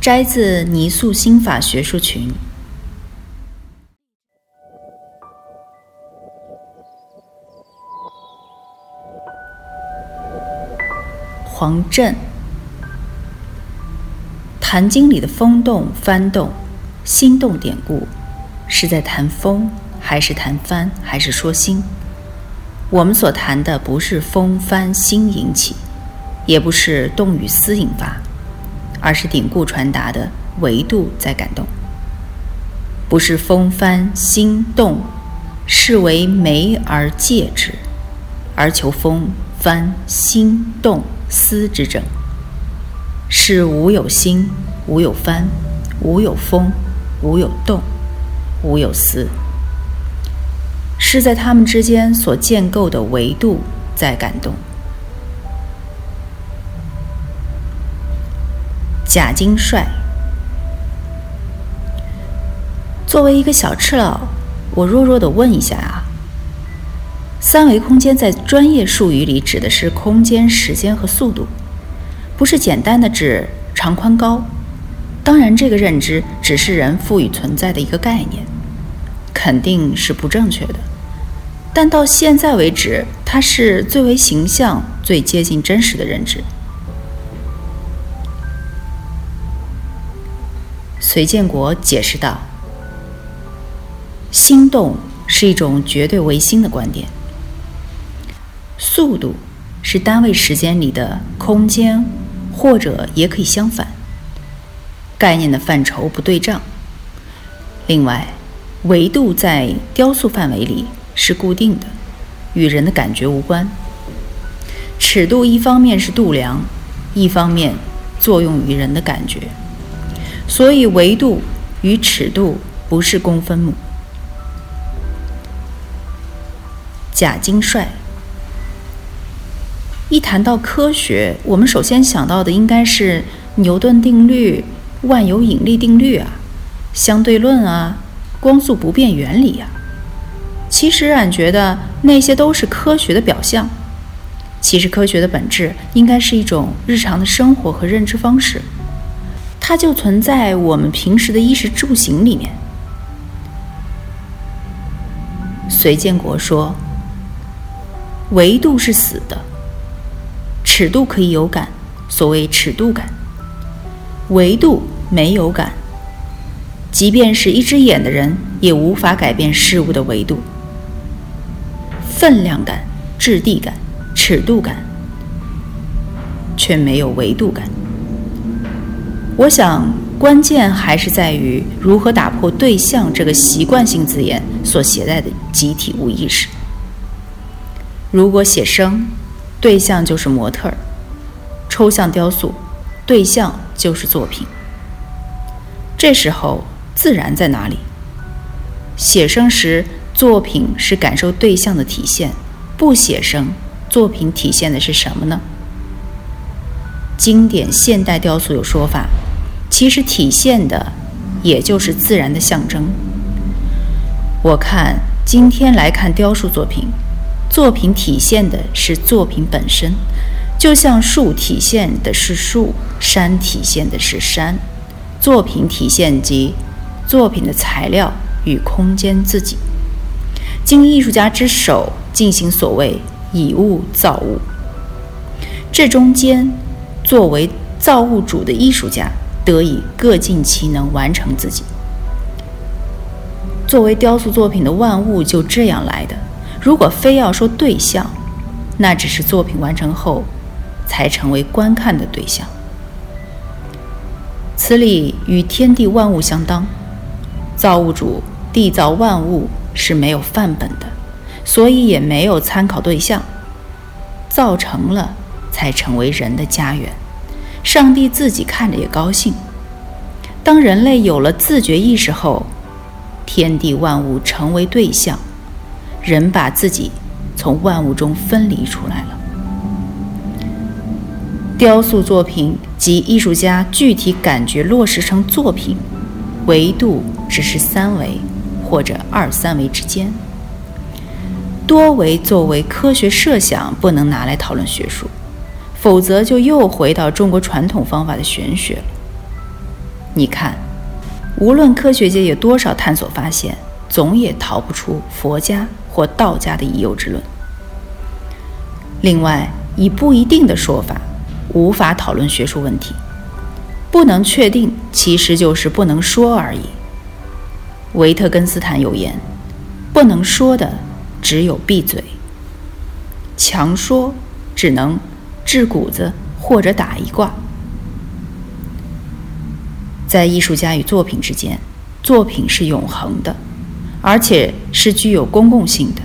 摘自泥塑心法学术群。黄震，《坛经》里的风动、幡动、心动典故，是在谈风，还是谈幡，还是说心？我们所谈的不是风幡心引起，也不是动与思引发，而是典故传达的维度在感动。不是风幡心动，是为媒而借之，而求风幡心动。思之症，是无有心，无有幡，无有风，无有动，无有思，是在他们之间所建构的维度在感动。贾金帅，作为一个小赤佬，我弱弱的问一下啊。三维空间在专业术语里指的是空间、时间和速度，不是简单的指长宽高。当然，这个认知只是人赋予存在的一个概念，肯定是不正确的。但到现在为止，它是最为形象、最接近真实的认知。隋建国解释道：“心动是一种绝对唯心的观点。”速度是单位时间里的空间，或者也可以相反。概念的范畴不对仗。另外，维度在雕塑范围里是固定的，与人的感觉无关。尺度一方面是度量，一方面作用于人的感觉，所以维度与尺度不是公分母。贾金帅。一谈到科学，我们首先想到的应该是牛顿定律、万有引力定律啊、相对论啊、光速不变原理啊。其实俺觉得那些都是科学的表象。其实科学的本质应该是一种日常的生活和认知方式，它就存在我们平时的衣食住行里面。隋建国说：“维度是死的。”尺度可以有感，所谓尺度感；维度没有感，即便是一只眼的人也无法改变事物的维度。分量感、质地感、尺度感，却没有维度感。我想，关键还是在于如何打破“对象”这个习惯性字眼所携带的集体无意识。如果写生，对象就是模特儿，抽象雕塑，对象就是作品。这时候自然在哪里？写生时，作品是感受对象的体现；不写生，作品体现的是什么呢？经典现代雕塑有说法，其实体现的也就是自然的象征。我看今天来看雕塑作品。作品体现的是作品本身，就像树体现的是树，山体现的是山。作品体现及作品的材料与空间自己，经艺术家之手进行所谓以物造物。这中间，作为造物主的艺术家得以各尽其能完成自己。作为雕塑作品的万物就这样来的。如果非要说对象，那只是作品完成后才成为观看的对象。此理与天地万物相当，造物主缔造万物是没有范本的，所以也没有参考对象。造成了，才成为人的家园。上帝自己看着也高兴。当人类有了自觉意识后，天地万物成为对象，人把自己从万物中分离出来了。雕塑作品及艺术家具体感觉落实成作品，维度只是三维或者二三维之间。多维作为科学设想不能拿来讨论学术，否则就又回到中国传统方法的玄学了。你看，无论科学界有多少探索发现，总也逃不出佛家或道家的已有之论。另外，以不一定的说法，无法讨论学术问题。不能确定，其实就是不能说而已。维特根斯坦有言：“不能说的。”只有闭嘴，强说只能掷谷子或者打一卦。在艺术家与作品之间，作品是永恒的，而且是具有公共性的。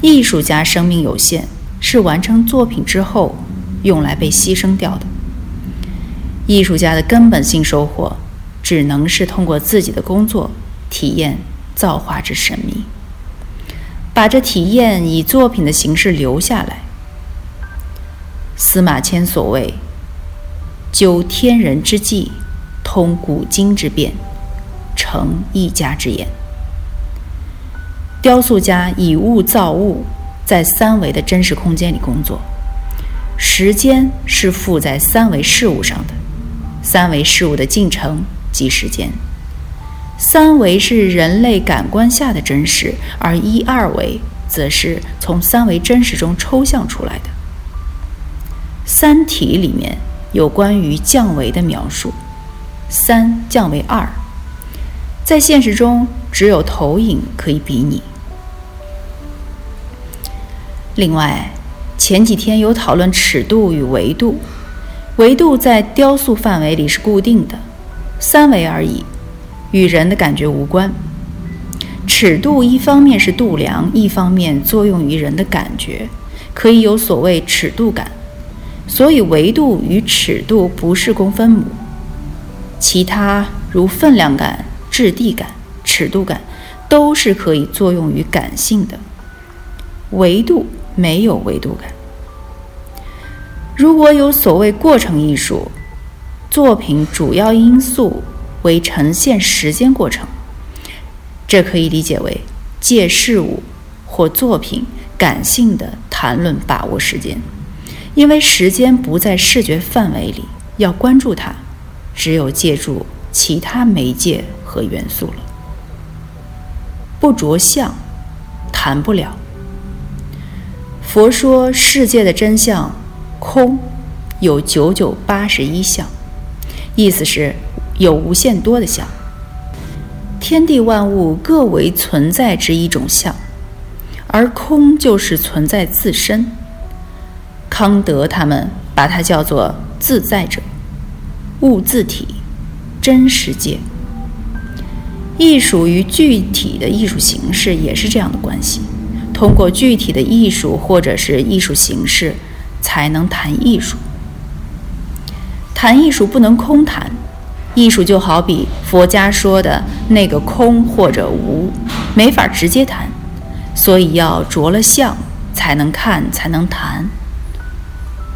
艺术家生命有限，是完成作品之后用来被牺牲掉的。艺术家的根本性收获，只能是通过自己的工作体验造化之神秘。把这体验以作品的形式留下来。司马迁所谓“究天人之际，通古今之变，成一家之言”。雕塑家以物造物，在三维的真实空间里工作。时间是附在三维事物上的，三维事物的进程即时间。三维是人类感官下的真实，而一二维则是从三维真实中抽象出来的。《三体》里面有关于降维的描述，三降为二，在现实中只有投影可以比拟。另外，前几天有讨论尺度与维度，维度在雕塑范围里是固定的，三维而已。与人的感觉无关。尺度一方面是度量，一方面作用于人的感觉，可以有所谓尺度感。所以维度与尺度不是公分母。其他如分量感、质地感、尺度感，都是可以作用于感性的。维度没有维度感。如果有所谓过程艺术，作品主要因素。为呈现时间过程，这可以理解为借事物或作品感性的谈论把握时间，因为时间不在视觉范围里，要关注它，只有借助其他媒介和元素了。不着相，谈不了。佛说世界的真相空，有九九八十一相，意思是。有无限多的相，天地万物各为存在之一种相，而空就是存在自身。康德他们把它叫做自在者、物自体、真实界。艺术与具体的艺术形式也是这样的关系，通过具体的艺术或者是艺术形式，才能谈艺术。谈艺术不能空谈。艺术就好比佛家说的那个空或者无，没法直接谈，所以要着了相才能看，才能谈。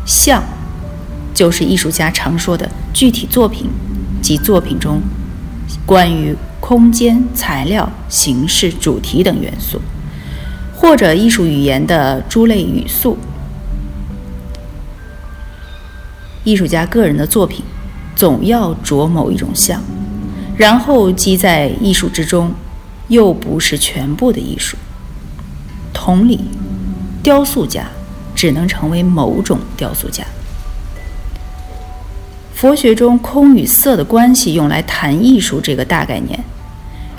像，就是艺术家常说的具体作品及作品中关于空间、材料、形式、主题等元素，或者艺术语言的诸类语素。艺术家个人的作品。总要着某一种像，然后积在艺术之中，又不是全部的艺术。同理，雕塑家只能成为某种雕塑家。佛学中空与色的关系用来谈艺术这个大概念，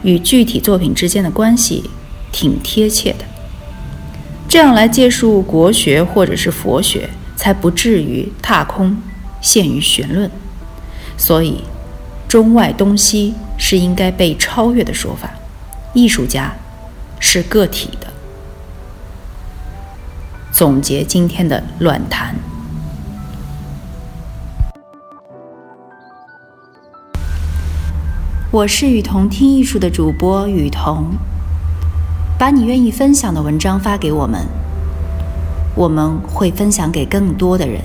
与具体作品之间的关系挺贴切的。这样来借述国学或者是佛学，才不至于踏空，陷于玄论。所以，中外东西是应该被超越的说法。艺术家是个体的。总结今天的乱谈我是雨桐听艺术的主播雨桐。把你愿意分享的文章发给我们我们会分享给更多的人。